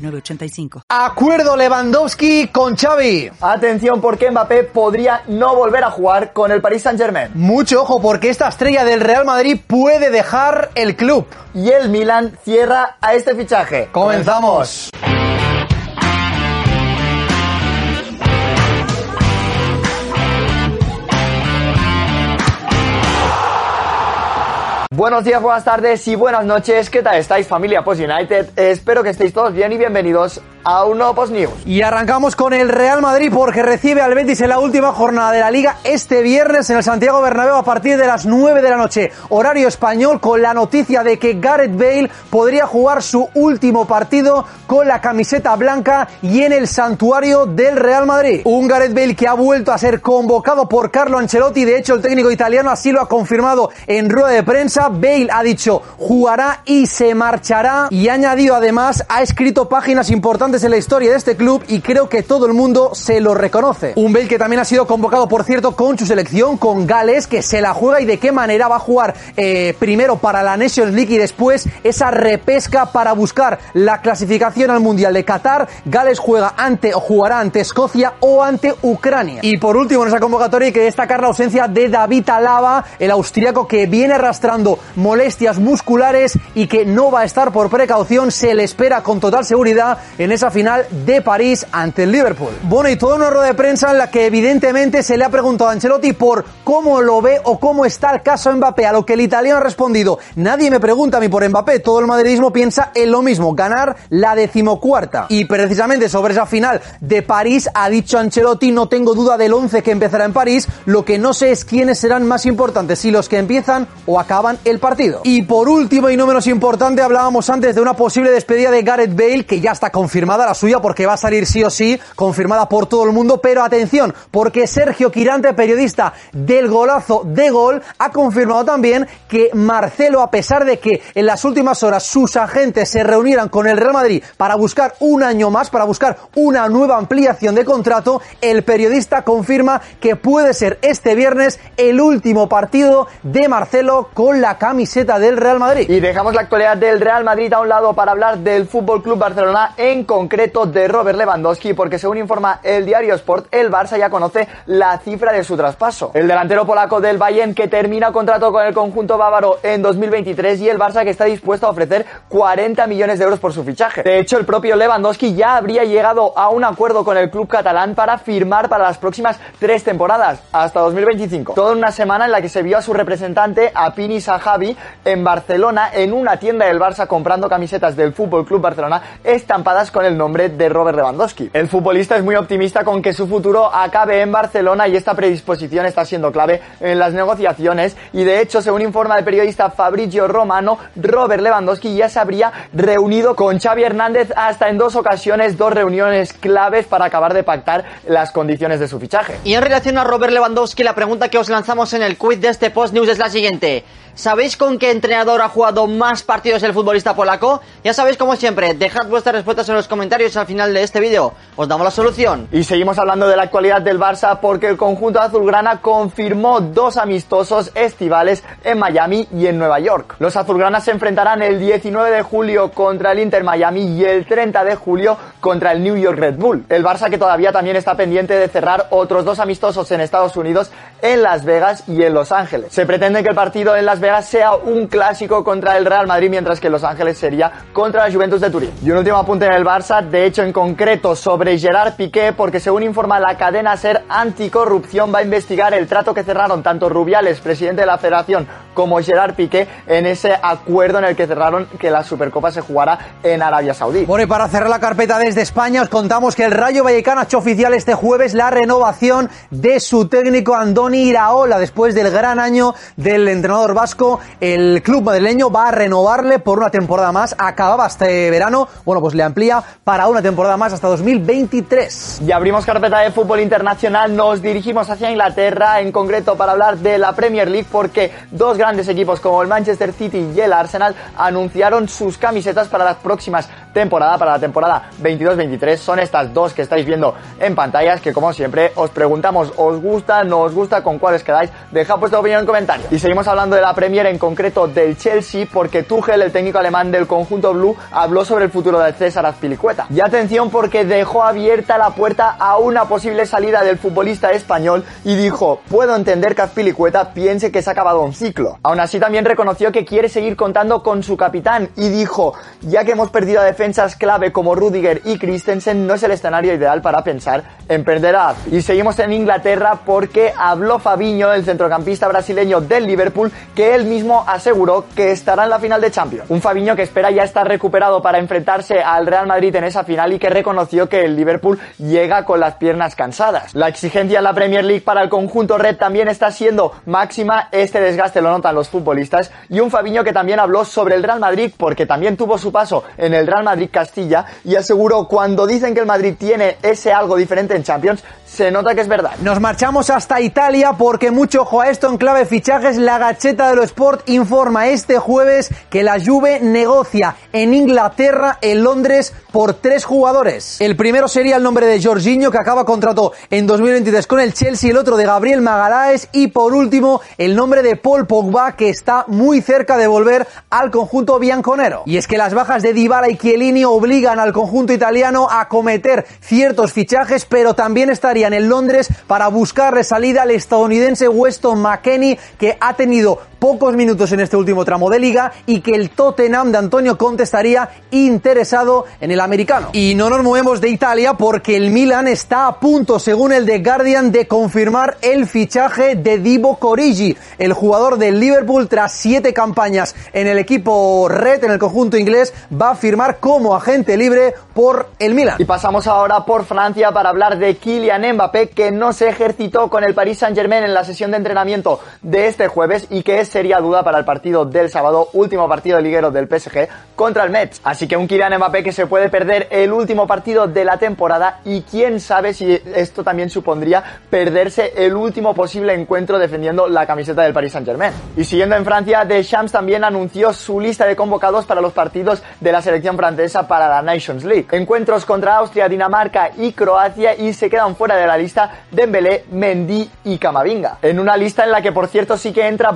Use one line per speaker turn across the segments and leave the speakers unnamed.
906985.
Acuerdo Lewandowski con Xavi.
Atención porque Mbappé podría no volver a jugar con el Paris Saint-Germain.
Mucho ojo porque esta estrella del Real Madrid puede dejar el club.
Y el Milan cierra a este fichaje.
Comenzamos.
Buenos días, buenas tardes y buenas noches. ¿Qué tal estáis, familia Post United? Espero que estéis todos bien y bienvenidos a un nuevo Post News.
Y arrancamos con el Real Madrid porque recibe al Betis en la última jornada de la Liga este viernes en el Santiago Bernabéu a partir de las 9 de la noche, horario español, con la noticia de que Gareth Bale podría jugar su último partido con la camiseta blanca y en el santuario del Real Madrid. Un Gareth Bale que ha vuelto a ser convocado por Carlo Ancelotti, de hecho el técnico italiano así lo ha confirmado en rueda de prensa. Bale ha dicho jugará y se marchará y ha añadido además, ha escrito páginas importantes en la historia de este club y creo que todo el mundo se lo reconoce. Un Bale que también ha sido convocado, por cierto, con su selección, con Gales, que se la juega y de qué manera va a jugar eh, primero para la Nations League y después esa repesca para buscar la clasificación al Mundial de Qatar. Gales juega ante o jugará ante Escocia o ante Ucrania. Y por último en esa convocatoria hay que destacar la ausencia de David Alaba, el austriaco que viene arrastrando molestias musculares y que no va a estar por precaución, se le espera con total seguridad en esa final de París ante el Liverpool. Bueno, y toda una rueda de prensa en la que evidentemente se le ha preguntado a Ancelotti por cómo lo ve o cómo está el caso Mbappé, a lo que el italiano ha respondido, nadie me pregunta a mí por Mbappé, todo el madridismo piensa en lo mismo, ganar la decimocuarta. Y precisamente sobre esa final de París ha dicho Ancelotti, no tengo duda del 11 que empezará en París, lo que no sé es quiénes serán más importantes, si los que empiezan o acaban el partido. Y por último y no menos importante, hablábamos antes de una posible despedida de Gareth Bale, que ya está confirmada la suya porque va a salir sí o sí, confirmada por todo el mundo, pero atención, porque Sergio Quirante, periodista del golazo de gol, ha confirmado también que Marcelo, a pesar de que en las últimas horas sus agentes se reunieran con el Real Madrid para buscar un año más, para buscar una nueva ampliación de contrato, el periodista confirma que puede ser este viernes el último partido de Marcelo con la camiseta del Real Madrid.
Y dejamos la actualidad del Real Madrid a un lado para hablar del Fútbol Club Barcelona, en concreto de Robert Lewandowski, porque según informa el diario Sport, el Barça ya conoce la cifra de su traspaso. El delantero polaco del Bayern que termina contrato con el conjunto bávaro en 2023 y el Barça que está dispuesto a ofrecer 40 millones de euros por su fichaje. De hecho, el propio Lewandowski ya habría llegado a un acuerdo con el club catalán para firmar para las próximas tres temporadas, hasta 2025. Toda una semana en la que se vio a su representante, a Pini Sahabi, en Barcelona, en una tienda del Barça comprando camisetas del Fútbol Club Barcelona estampadas con el nombre de Robert Lewandowski. El futbolista es muy optimista con que su futuro acabe en Barcelona y esta predisposición está siendo clave en las negociaciones y de hecho, según informa el periodista Fabrizio Romano, Robert Lewandowski ya se habría reunido con Xavi Hernández hasta en dos ocasiones, dos reuniones claves para acabar de pactar las condiciones de su fichaje.
Y en relación a Robert Lewandowski, la pregunta que os lanzamos en el quiz de este post news es la siguiente. ¿Sabéis con qué entrenador ha jugado más partidos el futbolista polaco? Ya sabéis, como siempre, dejad vuestras respuestas en los comentarios al final de este vídeo. Os damos la solución.
Y seguimos hablando de la actualidad del Barça porque el conjunto azulgrana confirmó dos amistosos estivales en Miami y en Nueva York. Los azulgranas se enfrentarán el 19 de julio contra el Inter Miami y el 30 de julio contra el New York Red Bull. El Barça que todavía también está pendiente de cerrar otros dos amistosos en Estados Unidos, en Las Vegas y en Los Ángeles. Se pretende que el partido en Las Vegas sea un clásico contra el Real Madrid, mientras que Los Ángeles sería contra la Juventus de Turín. Y un último apunte en el Barça, de hecho en concreto sobre Gerard Piqué, porque según informa la cadena SER Anticorrupción va a investigar el trato que cerraron tanto Rubiales, presidente de la Federación, como Gerard Piqué en ese acuerdo en el que cerraron que la Supercopa se jugara en Arabia Saudí.
Bueno, y para cerrar la carpeta desde España os contamos que el Rayo Vallecano ha hecho oficial este jueves la renovación de su técnico Andoni Iraola después del gran año del entrenador vasco. El club madrileño va a renovarle por una temporada más. Acababa este verano, bueno, pues le amplía para una temporada más hasta 2023.
Y abrimos carpeta de fútbol internacional, nos dirigimos hacia Inglaterra, en concreto para hablar de la Premier League, porque dos grandes equipos como el Manchester City y el Arsenal anunciaron sus camisetas para las próximas temporadas, para la temporada 22-23. Son estas dos que estáis viendo en pantallas, que como siempre os preguntamos, ¿os gusta? ¿No os gusta? ¿Con cuáles quedáis? Dejad vuestra opinión en comentarios. Y seguimos hablando de la Premier, en concreto del Chelsea, porque Tuchel, el técnico alemán del conjunto blue, habló sobre el futuro de César Azpilicueta. Y atención porque dejó abierta la puerta a una posible salida del futbolista español y dijo, puedo entender que Azpilicueta piense que se ha acabado un ciclo. Aún así también reconoció que quiere seguir contando con su capitán y dijo, ya que hemos perdido a defensas clave como Rudiger y Christensen, no es el escenario ideal para pensar en perder a Y seguimos en Inglaterra porque habló Fabiño, el centrocampista brasileño del Liverpool, que él mismo aseguró que estará en la final de Champions. Un Fabiño que espera ya estar recuperado para enfrentarse al Real Madrid en esa final y que reconoció que el Liverpool llega con las piernas cansadas. La exigencia en la Premier League para el conjunto red también está siendo máxima, este desgaste lo notan los futbolistas y un Fabiño que también habló sobre el Real Madrid porque también tuvo su paso en el Real Madrid Castilla y aseguró cuando dicen que el Madrid tiene ese algo diferente en Champions, se nota que es verdad.
Nos marchamos hasta Italia porque mucho ojo a esto en clave fichajes. La Gacheta de lo Sport informa este jueves que la Juve negocia en Inglaterra, en Londres, por tres jugadores. El primero sería el nombre de Jorginho que acaba contrato en 2023 con el Chelsea, el otro de Gabriel Magalaes y por último el nombre de Paul Pogba que está muy cerca de volver al conjunto bianconero. Y es que las bajas de Dybala y Obligan al conjunto italiano a cometer ciertos fichajes, pero también estaría en Londres para buscarle salida al estadounidense Weston McKenney que ha tenido pocos minutos en este último tramo de liga y que el Tottenham de Antonio Conte estaría interesado en el americano. Y no nos movemos de Italia porque el Milan está a punto, según el The Guardian, de confirmar el fichaje de Divo Corigi, el jugador del Liverpool tras siete campañas en el equipo red, en el conjunto inglés, va a firmar como agente libre por el Milan.
Y pasamos ahora por Francia para hablar de Kylian Mbappé que no se ejercitó con el Paris Saint Germain en la sesión de entrenamiento de este jueves y que es sería duda para el partido del sábado, último partido de liguero del PSG contra el Metz. Así que un Kylian Mbappé que se puede perder el último partido de la temporada y quién sabe si esto también supondría perderse el último posible encuentro defendiendo la camiseta del Paris Saint-Germain. Y siguiendo en Francia, Deschamps también anunció su lista de convocados para los partidos de la selección francesa para la Nations League. Encuentros contra Austria, Dinamarca y Croacia y se quedan fuera de la lista Dembélé, Mendy y Camavinga. En una lista en la que por cierto sí que entra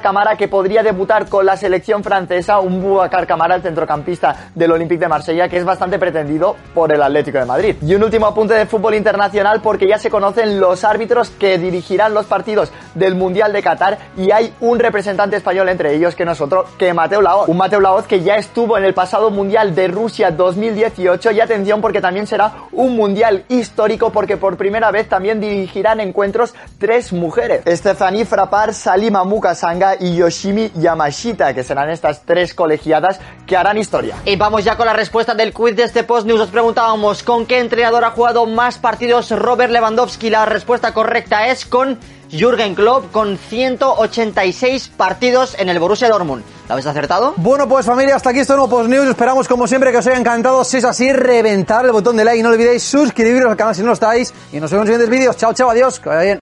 Boubacar que podría debutar con la selección francesa, un Boubacar Camara, el centrocampista del Olympique de Marsella, que es bastante pretendido por el Atlético de Madrid. Y un último apunte de fútbol internacional porque ya se conocen los árbitros que dirigirán los partidos del Mundial de Qatar y hay un representante español entre ellos que nosotros, que Mateo Laoz. Un Mateo Laoz que ya estuvo en el pasado Mundial de Rusia 2018 y atención porque también será un Mundial histórico porque por primera vez también dirigirán encuentros tres mujeres. Stephanie Frappard, Salima Mukasanga y Yoshimi Yamashita, que serán estas tres colegiadas que harán historia.
Y vamos ya con la respuesta del quiz de este post news. Os preguntábamos con qué entrenador ha jugado más partidos Robert Lewandowski. La respuesta correcta es con Jürgen Klopp con 186 partidos en el Borussia Dortmund. ¿Lo habéis acertado?
Bueno, pues familia, hasta aquí esto nuevo News. Esperamos como siempre que os haya encantado. Si es así, reventar el botón de like y no olvidéis suscribiros al canal si no lo estáis. Y nos vemos en siguientes vídeos. Chao, chao, adiós. Que vaya bien.